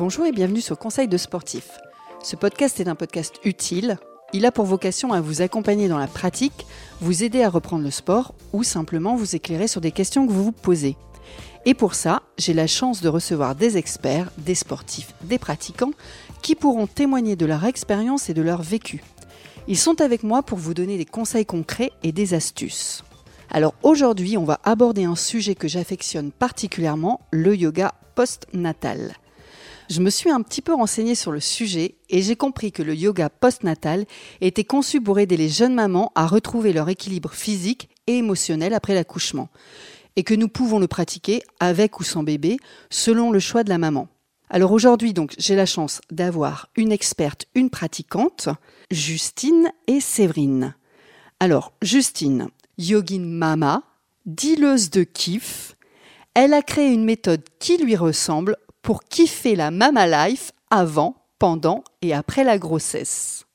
Bonjour et bienvenue sur Conseil de sportif. Ce podcast est un podcast utile. Il a pour vocation à vous accompagner dans la pratique, vous aider à reprendre le sport ou simplement vous éclairer sur des questions que vous vous posez. Et pour ça, j'ai la chance de recevoir des experts, des sportifs, des pratiquants qui pourront témoigner de leur expérience et de leur vécu. Ils sont avec moi pour vous donner des conseils concrets et des astuces. Alors aujourd'hui, on va aborder un sujet que j'affectionne particulièrement, le yoga post-natal. Je me suis un petit peu renseignée sur le sujet et j'ai compris que le yoga post-natal était conçu pour aider les jeunes mamans à retrouver leur équilibre physique et émotionnel après l'accouchement et que nous pouvons le pratiquer avec ou sans bébé selon le choix de la maman. Alors aujourd'hui, donc, j'ai la chance d'avoir une experte, une pratiquante, Justine et Séverine. Alors, Justine, yogin mama, dealeuse de kiff, elle a créé une méthode qui lui ressemble pour kiffer la mama life avant, pendant et après la grossesse.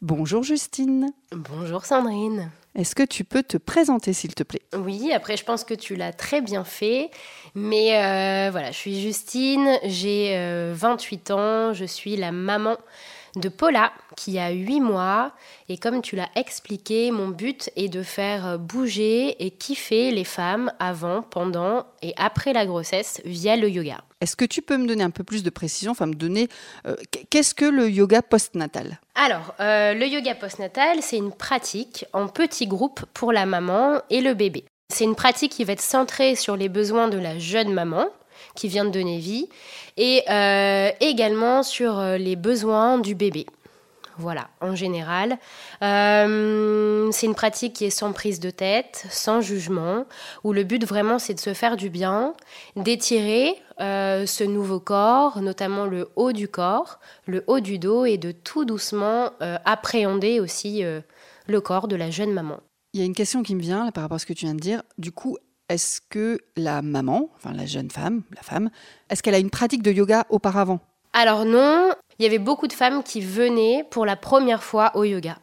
Bonjour Justine. Bonjour Sandrine. Est-ce que tu peux te présenter s'il te plaît? Oui, après je pense que tu l'as très bien fait. Mais euh, voilà, je suis Justine, j'ai 28 euh, ans, je suis la maman de Paula qui a 8 mois. Et comme tu l'as expliqué, mon but est de faire bouger et kiffer les femmes avant, pendant et après la grossesse via le yoga. Est-ce que tu peux me donner un peu plus de précision, enfin me donner euh, qu'est-ce que le yoga postnatal? Alors, euh, le yoga postnatal, c'est une pratique en petits groupes pour la maman et le bébé. C'est une pratique qui va être centrée sur les besoins de la jeune maman, qui vient de donner vie, et euh, également sur euh, les besoins du bébé. Voilà, en général. Euh, c'est une pratique qui est sans prise de tête, sans jugement, où le but vraiment c'est de se faire du bien, d'étirer ce nouveau corps, notamment le haut du corps, le haut du dos, et de tout doucement appréhender aussi le corps de la jeune maman. Il y a une question qui me vient là, par rapport à ce que tu viens de dire. Du coup, est-ce que la maman, enfin la jeune femme, la femme, est-ce qu'elle a une pratique de yoga auparavant? Alors non, il y avait beaucoup de femmes qui venaient pour la première fois au yoga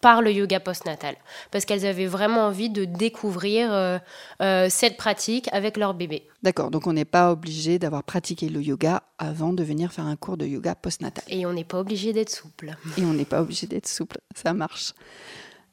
par le yoga postnatal, parce qu'elles avaient vraiment envie de découvrir euh, euh, cette pratique avec leur bébé. D'accord, donc on n'est pas obligé d'avoir pratiqué le yoga avant de venir faire un cours de yoga postnatal. Et on n'est pas obligé d'être souple. Et on n'est pas obligé d'être souple, ça marche.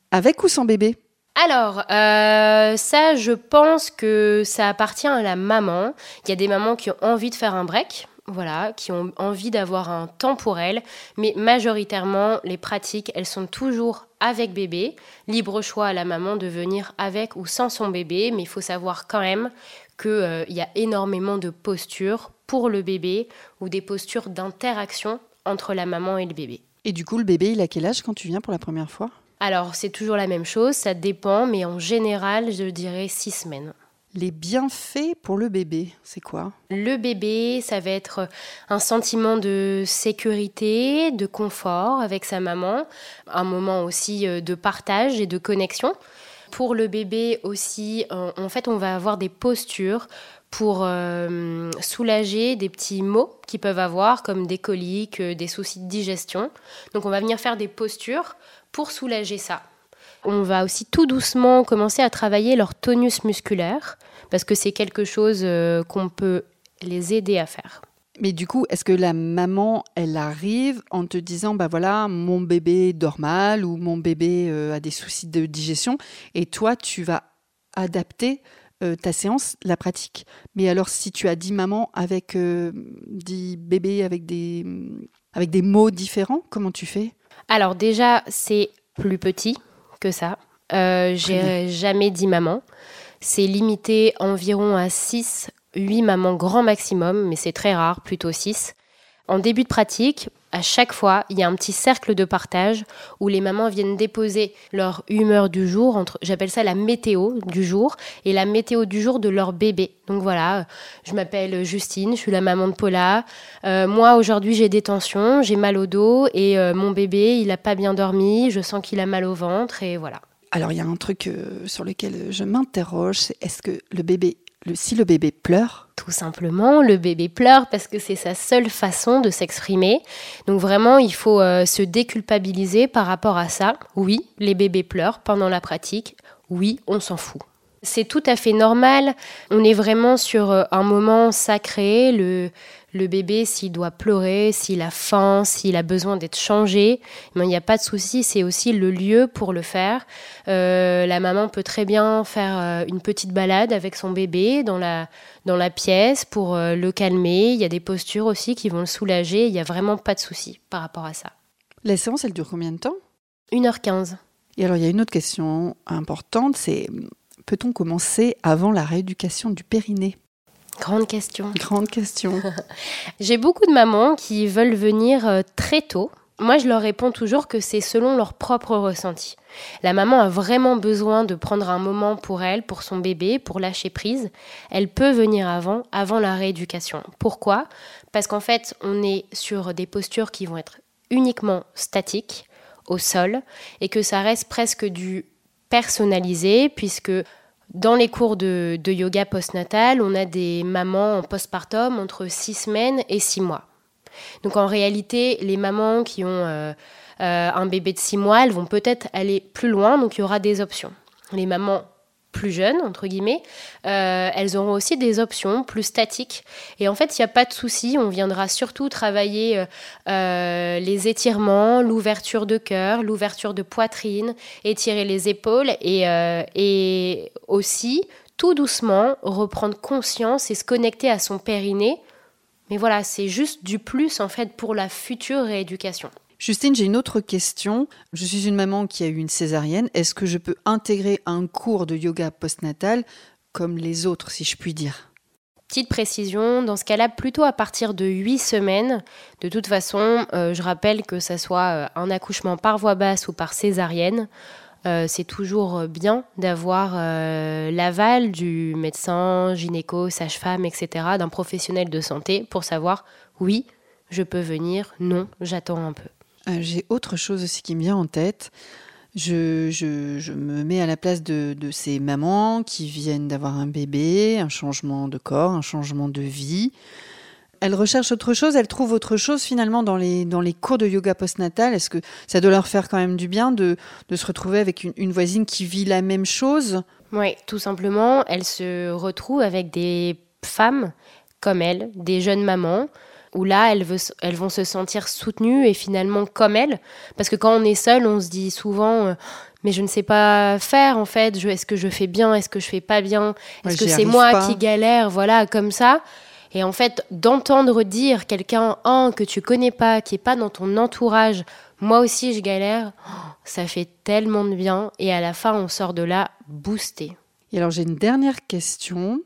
Avec ou sans bébé? Alors, euh, ça, je pense que ça appartient à la maman. Il y a des mamans qui ont envie de faire un break, voilà, qui ont envie d'avoir un temps pour elles, mais majoritairement, les pratiques, elles sont toujours avec bébé. Libre choix à la maman de venir avec ou sans son bébé, mais il faut savoir quand même qu'il euh, y a énormément de postures pour le bébé ou des postures d'interaction entre la maman et le bébé. Et du coup, le bébé, il a quel âge quand tu viens pour la première fois? Alors, c'est toujours la même chose, ça dépend, mais en général, je dirais six semaines. Les bienfaits pour le bébé, c'est quoi? Le bébé, ça va être un sentiment de sécurité, de confort avec sa maman, un moment aussi euh, de partage et de connexion. Pour le bébé aussi, en fait, on va avoir des postures pour euh, soulager des petits maux qu'ils peuvent avoir, comme des coliques, euh, des soucis de digestion. Donc on va venir faire des postures pour soulager ça. On va aussi tout doucement commencer à travailler leur tonus musculaire parce que c'est quelque chose euh, qu'on peut les aider à faire. Mais du coup, est-ce que la maman, elle arrive en te disant, bah voilà, mon bébé dort mal ou mon bébé euh, a des soucis de digestion, et toi, tu vas adapter euh, ta séance, la pratique. Mais alors, si tu as 10 mamans avec 10 bébés avec des, avec des mots différents, comment tu fais? Alors déjà, c'est plus petit que ça. Euh, j'ai jamais dit maman. C'est limité environ à 6, 8 mamans grand maximum, mais c'est très rare, plutôt 6. En début de pratique, à chaque fois, il y a un petit cercle de partage où les mamans viennent déposer leur humeur du jour, entre, j'appelle ça la météo du jour, et la météo du jour de leur bébé. Donc voilà, je m'appelle Justine, je suis la maman de Paula. Euh, moi, aujourd'hui, j'ai des tensions, j'ai mal au dos, et euh, mon bébé, il n'a pas bien dormi, je sens qu'il a mal au ventre, et voilà. Alors, il y a un truc euh, sur lequel je m'interroge, c'est est-ce que le bébé si le bébé pleure Tout simplement, le bébé pleure parce que c'est sa seule façon de s'exprimer. Donc vraiment, il faut euh, se déculpabiliser par rapport à ça. Oui, les bébés pleurent pendant la pratique. Oui, on s'en fout. C'est tout à fait normal. On est vraiment sur euh, un moment sacré. Le, le bébé, s'il doit pleurer, s'il a faim, s'il a besoin d'être changé, il n'y a pas de souci, c'est aussi le lieu pour le faire. Euh, la maman peut très bien faire euh, une petite balade avec son bébé dans la, dans la pièce pour le calmer. Il y a des postures aussi qui vont le soulager. Il n'y a vraiment pas de souci par rapport à ça. La séance, elle dure combien de temps? 1h15. Et alors, il y a une autre question importante, c'est peut-on commencer avant la rééducation du périnée? Grande question. Grande question. J'ai beaucoup de mamans qui veulent venir euh, très tôt. Moi, je leur réponds toujours que c'est selon leur propre ressenti. La maman a vraiment besoin de prendre un moment pour elle, pour son bébé, pour lâcher prise. Elle peut venir avant, avant la rééducation. Pourquoi? Parce qu'en fait, on est sur des postures qui vont être uniquement statiques, au sol, et que ça reste presque du personnalisé, puisque dans les cours de, yoga postnatal, on a des mamans en postpartum entre 6 semaines et 6 mois. Donc en réalité, les mamans qui ont euh, euh, un bébé de 6 mois, elles vont peut-être aller plus loin, donc il y aura des options. Les mamans plus jeunes, entre guillemets, euh, elles auront aussi des options plus statiques. Et en fait, il n'y a pas de souci, on viendra surtout travailler euh, euh, les étirements, l'ouverture de cœur, l'ouverture de poitrine, étirer les épaules et, et aussi, tout doucement, reprendre conscience et se connecter à son périnée. Mais voilà, c'est juste du plus en fait pour la future rééducation. Justine, j'ai une autre question. Je suis une maman qui a eu une césarienne. Est-ce que je peux intégrer un cours de yoga postnatal comme les autres, si je puis dire? Petite précision, dans ce cas-là, plutôt à partir de 8 semaines. De toute façon, euh, je rappelle que ce soit euh, un accouchement par voie basse ou par césarienne, euh, c'est toujours bien d'avoir l'aval du médecin, gynéco, sage-femme, etc., d'un professionnel de santé pour savoir oui, je peux venir, non, j'attends un peu. Euh, j'ai autre chose aussi qui me vient en tête. Je, me mets à la place de, ces mamans qui viennent d'avoir un bébé, un changement de corps, un changement de vie. Elles recherchent autre chose, elles trouvent autre chose finalement dans les, cours de yoga postnatal. Est-ce que ça doit leur faire quand même du bien de, de se retrouver avec une, une, voisine qui vit la même chose? Oui, tout simplement, elles se retrouvent avec des femmes comme elles, des jeunes mamans, où là, elles, vont se sentir soutenues et finalement comme elles. Parce que quand on est seul, on se dit souvent, euh, mais je ne sais pas faire en fait. Est-ce que je fais bien? Est-ce que je fais pas bien? Est-ce que c'est moi qui galère? Voilà, comme ça. Et en fait, d'entendre dire quelqu'un oh, que tu connais pas, qui est pas dans ton entourage, moi aussi je galère, ça fait tellement de bien. Et à la fin, on sort de là boosté. Et alors j'ai une dernière question.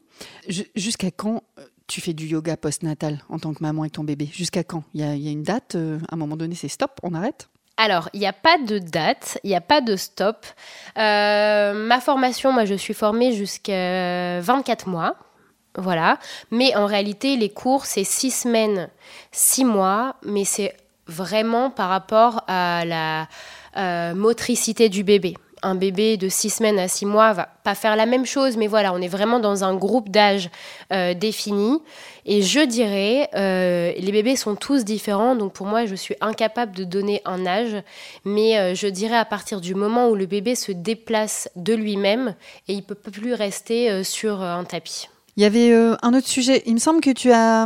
Jusqu'à quand euh, tu fais du yoga postnatal en tant que maman et ton bébé Jusqu'à quand? Il y, a, une date euh, À un moment donné, c'est stop, on arrête? Alors, il n'y a pas de date, il n'y a pas de stop. Euh, ma formation, moi, je suis formée jusqu'à 24 mois. Voilà. Mais en réalité, les cours, c'est 6 semaines, 6 mois. Mais c'est vraiment par rapport à la euh, motricité du bébé un bébé de 6 semaines à 6 mois va pas faire la même chose, mais voilà, on est vraiment dans un groupe d'âge euh, défini. Et je dirais, euh, les bébés sont tous différents, donc pour moi, je suis incapable de donner un âge, mais euh, je dirais à partir du moment où le bébé se déplace de lui-même et il peut plus rester sur un tapis. Il y avait un autre sujet, il me semble que tu as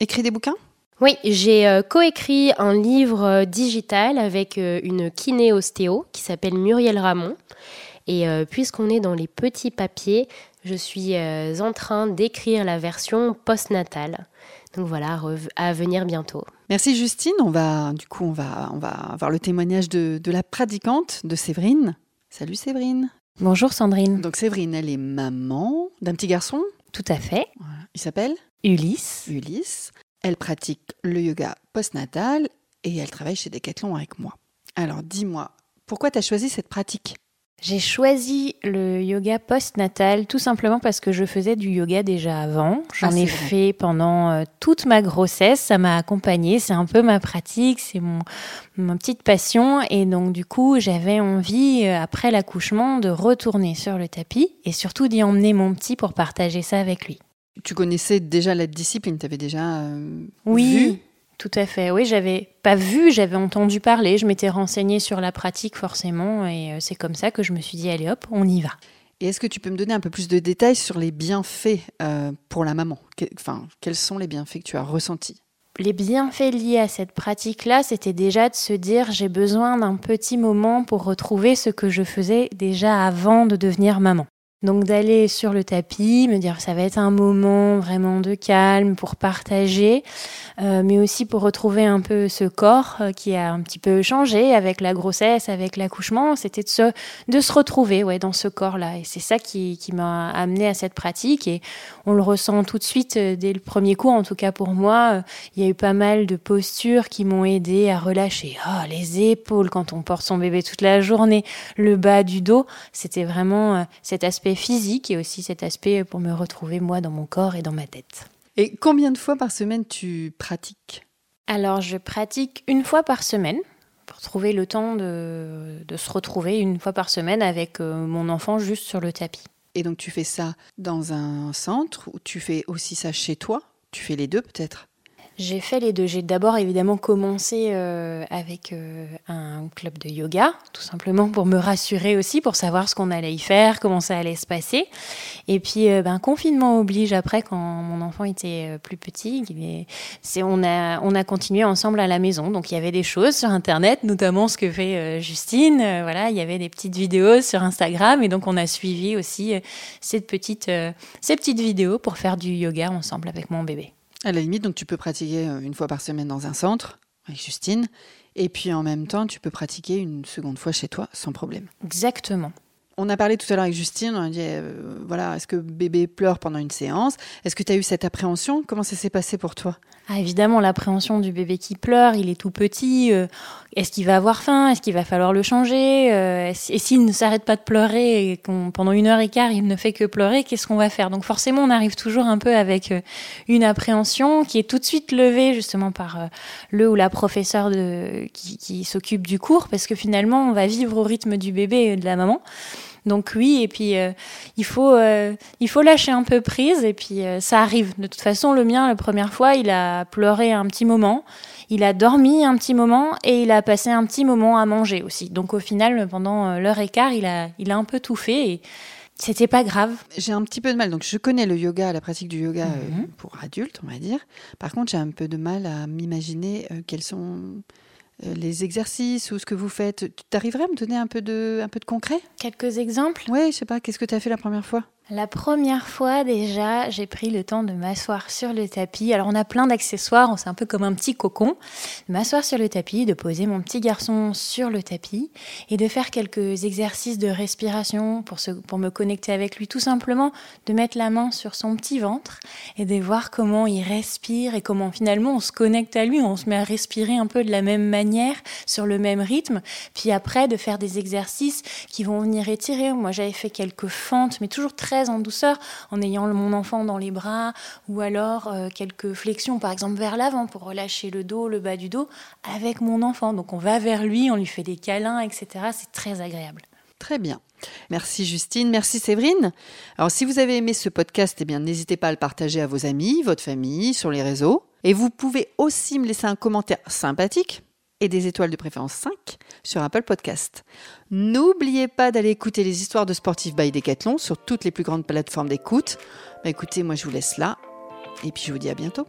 écrit des bouquins? Oui, j'ai euh, coécrit un livre euh, digital avec euh, une kiné-ostéo qui s'appelle Muriel Ramon. Et puisqu'on est dans les petits papiers, je suis en train d'écrire la version postnatale. Donc voilà, à venir bientôt. Merci Justine. On va, du coup, on va, on va avoir le témoignage de, de la pratiquante, de Séverine. Salut Séverine. Bonjour Sandrine. Donc Séverine, elle est maman d'un petit garçon. Tout à fait. Il s'appelle Ulysse. Ulysse. Elle pratique le yoga postnatal et elle travaille chez Decathlon avec moi. Alors dis-moi, pourquoi tu as choisi cette pratique? J'ai choisi le yoga post-natal tout simplement parce que je faisais du yoga déjà avant. J'en ah, ai fait pendant euh, toute ma grossesse. Ça m'a accompagnée. C'est un peu ma pratique. C'est mon, ma petite passion. Et donc, du coup, j'avais envie, euh, après l'accouchement, de retourner sur le tapis et surtout d'y emmener mon petit pour partager ça avec lui. Tu connaissais déjà la discipline, tu avais déjà euh, oui, tout à fait. Oui, j'avais pas vu, j'avais entendu parler, je m'étais renseignée sur la pratique forcément, et euh, c'est comme ça que je me suis dit allez hop, on y va. Et est-ce que tu peux me donner un peu plus de détails sur les bienfaits euh, pour la maman? Enfin, quels sont les bienfaits que tu as ressentis? Les bienfaits liés à cette pratique-là, c'était déjà de se dire j'ai besoin d'un petit moment pour retrouver ce que je faisais déjà avant de devenir maman. Donc d'aller sur le tapis, me dire ça va être un moment vraiment de calme pour partager, euh, mais aussi pour retrouver un peu ce corps euh, qui a un petit peu changé avec la grossesse, avec l'accouchement. C'était de se, de se retrouver ouais, dans ce corps-là. Et c'est ça qui, qui m'a amené à cette pratique. Et on le ressent tout de suite euh, dès le premier coup, en tout cas pour moi. Il y a eu pas mal de postures qui m'ont aidé à relâcher. Oh, les épaules quand on porte son bébé toute la journée, le bas du dos. C'était vraiment cet aspect physique et aussi cet aspect pour me retrouver moi dans mon corps et dans ma tête. Et combien de fois par semaine tu pratiques? Alors je pratique une fois par semaine pour trouver le temps de, de se retrouver une fois par semaine avec euh, mon enfant juste sur le tapis. Et donc tu fais ça dans un centre ou tu fais aussi ça chez toi? Tu fais les deux peut-être? J'ai fait les deux. J'ai d'abord évidemment commencé euh, avec euh, un club de yoga, tout simplement pour me rassurer aussi, pour savoir ce qu'on allait y faire, comment ça allait se passer. Et puis, euh, ben, confinement oblige après, quand mon enfant était plus petit, c'est, on, a, on a continué ensemble à la maison. Donc, il y avait des choses sur Internet, notamment ce que fait Justine. voilà, il y avait des petites vidéos sur Instagram. Et donc, on a suivi aussi cette petite, ces petites vidéos pour faire du yoga ensemble avec mon bébé. À la limite, donc tu peux pratiquer euh, une fois par semaine dans un centre avec Justine, et puis en même temps, tu peux pratiquer une seconde fois chez toi sans problème. Exactement. On a parlé tout à l'heure avec Justine, on a dit, euh, voilà, est-ce que bébé pleure pendant une séance? Est-ce que tu as eu cette appréhension? Comment ça s'est passé pour toi? Ah, Évidemment, l'appréhension du bébé qui pleure, il est tout petit. Euh, est-ce qu'il va avoir faim Est-ce qu'il va falloir le changer euh, Et s'il ne s'arrête pas de pleurer et pendant une heure et quart, il ne fait que pleurer, qu'est-ce qu'on va faire? Donc forcément, on arrive toujours un peu avec une appréhension qui est tout de suite levée justement par le ou la professeure de, qui, qui s'occupe du cours, parce que finalement, on va vivre au rythme du bébé et de la maman. Donc oui, et puis euh, il, faut, euh, il faut lâcher un peu prise, et puis euh, ça arrive. De toute façon, le mien, la première fois, il a pleuré un petit moment, il a dormi un petit moment, et il a passé un petit moment à manger aussi. Donc au final, pendant l'heure et quart, il a, il a un peu tout fait, et c'était pas grave. J'ai un petit peu de mal. Donc, je connais le yoga, la pratique du yoga mhm. pour adultes, on va dire. Par contre, j'ai un peu de mal à m'imaginer quels sont les exercices ou ce que vous faites. Tu arriverais à me donner un peu de, un peu de concret? Quelques exemples? Oui, je sais pas. Qu'est-ce que tu as fait la première fois? La première fois déjà, j'ai pris le temps de m'asseoir sur le tapis. Alors on a plein d'accessoires, c'est un peu comme un petit cocon. De m'asseoir sur le tapis, de poser mon petit garçon sur le tapis et de faire quelques exercices de respiration pour, pour me connecter avec lui. Tout simplement de mettre la main sur son petit ventre et de voir comment il respire et comment finalement on se connecte à lui, on se met à respirer un peu de la même manière, sur le même rythme. Puis après de faire des exercices qui vont venir étirer. Moi j'avais fait quelques fentes, mais toujours en douceur en ayant mon enfant dans les bras ou alors euh, quelques flexions par exemple vers l'avant pour relâcher le dos, le bas du dos avec mon enfant. Donc on va vers lui, on lui fait des câlins, etc. C'est très agréable. Très bien. Merci Justine, merci Séverine. Alors si vous avez aimé ce podcast, eh bien n'hésitez pas à le partager à vos amis, votre famille, sur les réseaux. Et vous pouvez aussi me laisser un commentaire sympathique et des étoiles de préférence 5 sur Apple Podcast. N'oubliez pas d'aller écouter les histoires de sportifs by Decathlon sur toutes les plus grandes plateformes d'écoute. Bah écoutez, moi je vous laisse là et puis je vous dis à bientôt.